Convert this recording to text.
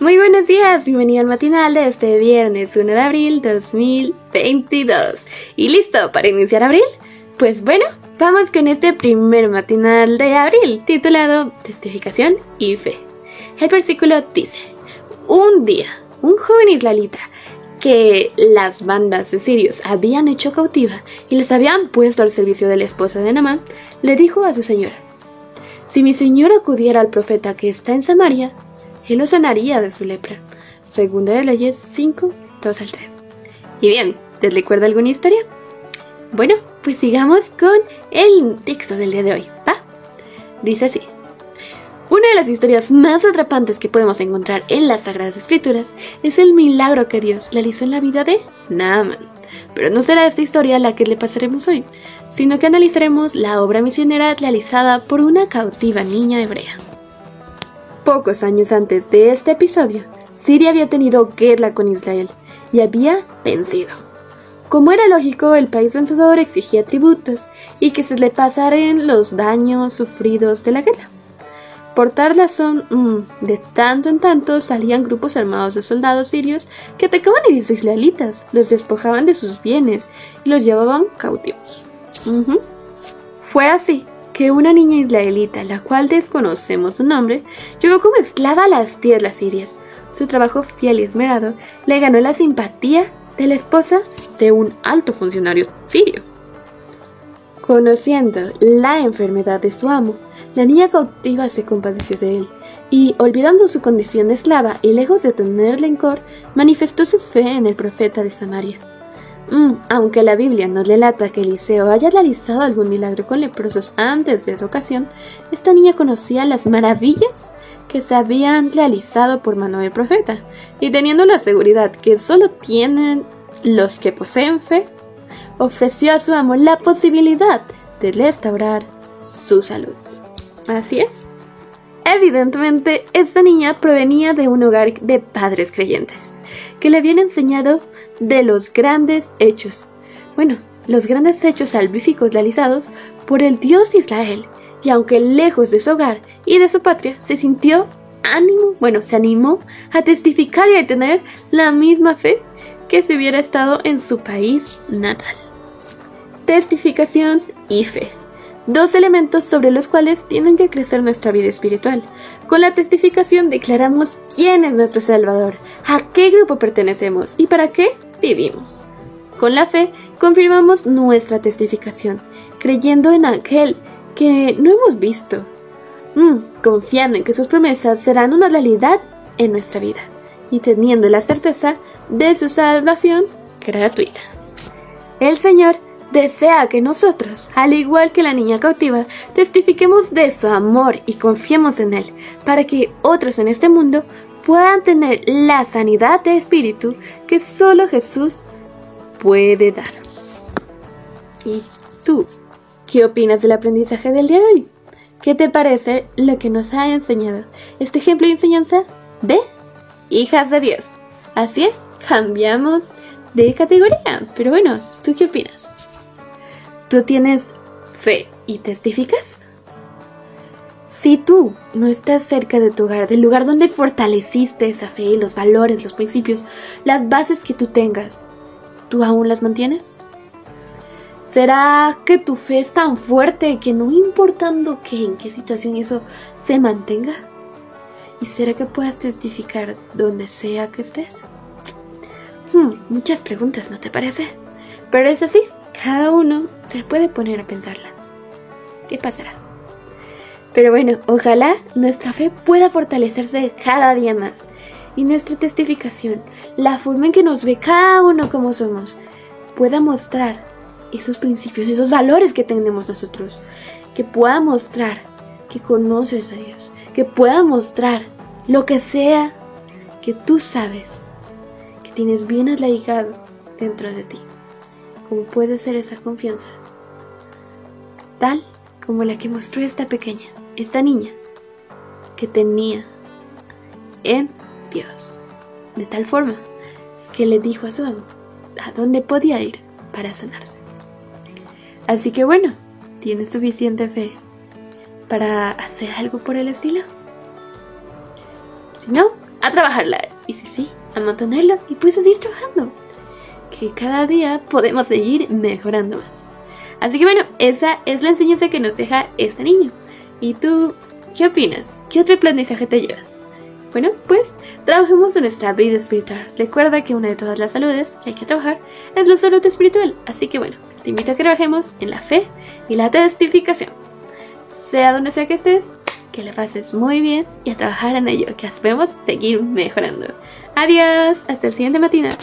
Muy buenos días, bienvenido al matinal de este viernes 1 de abril 2022. ¿Y listo para iniciar abril? Pues bueno, vamos con este primer matinal de abril titulado Testificación y Fe. El versículo dice, un día, un joven israelita que las bandas de sirios habían hecho cautiva y les habían puesto al servicio de la esposa de Namán, le dijo a su señora, si mi señor acudiera al profeta que está en Samaria, él lo sanaría de su lepra. Segunda de Leyes 5, 2 al 3. Y bien, ¿te recuerda alguna historia? Bueno, pues sigamos con el texto del día de hoy, ¿va? Dice así. Una de las historias más atrapantes que podemos encontrar en las Sagradas Escrituras es el milagro que Dios realizó en la vida de Naaman. Pero no será esta historia la que le pasaremos hoy, sino que analizaremos la obra misionera realizada por una cautiva niña hebrea. Pocos años antes de este episodio, Siria había tenido guerra con Israel y había vencido. Como era lógico, el país vencedor exigía tributos y que se le pasaran los daños sufridos de la guerra. Por tal razón, mm, de tanto en tanto salían grupos armados de soldados sirios que atacaban a los israelitas, los despojaban de sus bienes y los llevaban cautivos. Fue así que una niña israelita, la cual desconocemos su nombre, llegó como esclava a las tierras sirias. Su trabajo fiel y esmerado le ganó la simpatía de la esposa de un alto funcionario sirio. Conociendo la enfermedad de su amo, la niña cautiva se compadeció de él, y, olvidando su condición de esclava y lejos de tener rencor, manifestó su fe en el profeta de Samaria. Mm, aunque la Biblia nos relata que Eliseo haya realizado algún milagro con leprosos antes de esa ocasión, esta niña conocía las maravillas que se habían realizado por mano del profeta, y teniendo la seguridad que solo tienen los que poseen fe, ofreció a su amo la posibilidad de restaurar su salud. Así es. Evidentemente, esta niña provenía de un hogar de padres creyentes, que le habían enseñado de los grandes hechos, bueno, los grandes hechos salvíficos realizados por el Dios Israel, y aunque lejos de su hogar y de su patria, se sintió ánimo, bueno, se animó a testificar y a tener la misma fe que si hubiera estado en su país natal. Testificación y fe. Dos elementos sobre los cuales tienen que crecer nuestra vida espiritual. Con la testificación declaramos quién es nuestro Salvador, a qué grupo pertenecemos y para qué vivimos. Con la fe confirmamos nuestra testificación, creyendo en aquel que no hemos visto, mm, confiando en que sus promesas serán una realidad en nuestra vida y teniendo la certeza de su salvación gratuita. El Señor desea que nosotros, al igual que la niña cautiva, testifiquemos de su amor y confiemos en Él, para que otros en este mundo puedan tener la sanidad de espíritu que solo Jesús puede dar. ¿Y tú? ¿Qué opinas del aprendizaje del día de hoy? ¿Qué te parece lo que nos ha enseñado este ejemplo y enseñanza de hijas de Dios? Así es, cambiamos de categoría. Pero bueno, ¿tú qué opinas? ¿Tú tienes fe y testificas? Si tú no estás cerca de tu hogar, del lugar donde fortaleciste esa fe, los valores, los principios, las bases que tú tengas, ¿tú aún las mantienes? ¿Será que tu fe es tan fuerte que no importando qué, en qué situación eso se mantenga? ¿Y será que puedas testificar donde sea que estés? Hmm, muchas preguntas, ¿no te parece? Pero es así, cada uno te puede poner a pensarlas. ¿Qué pasará? Pero bueno, ojalá nuestra fe pueda fortalecerse cada día más y nuestra testificación, la forma en que nos ve cada uno como somos, pueda mostrar esos principios, esos valores que tenemos nosotros, que pueda mostrar que conoces a Dios, que pueda mostrar lo que sea que tú sabes, que tienes bien arraigado dentro de ti, como puede ser esa confianza, tal como la que mostró esta pequeña esta niña que tenía en Dios, de tal forma que le dijo a su amo a dónde podía ir para sanarse. Así que bueno, ¿tienes suficiente fe para hacer algo por el estilo? Si no, a trabajarla. Y sí, sí, a mantenerla y a seguir trabajando. Que cada día podemos seguir mejorando más. Así que bueno, esa es la enseñanza que nos deja este niño. ¿Y tú qué opinas? ¿Qué otro aprendizaje te llevas? Bueno, pues trabajemos en nuestra vida espiritual. Recuerda que una de todas las saludes que hay que trabajar es la salud espiritual. Así que bueno, te invito a que trabajemos en la fe y la testificación. Sea donde sea que estés, que la pases muy bien y a trabajar en ello, que esperemos seguir mejorando. Adiós, hasta el siguiente matinal.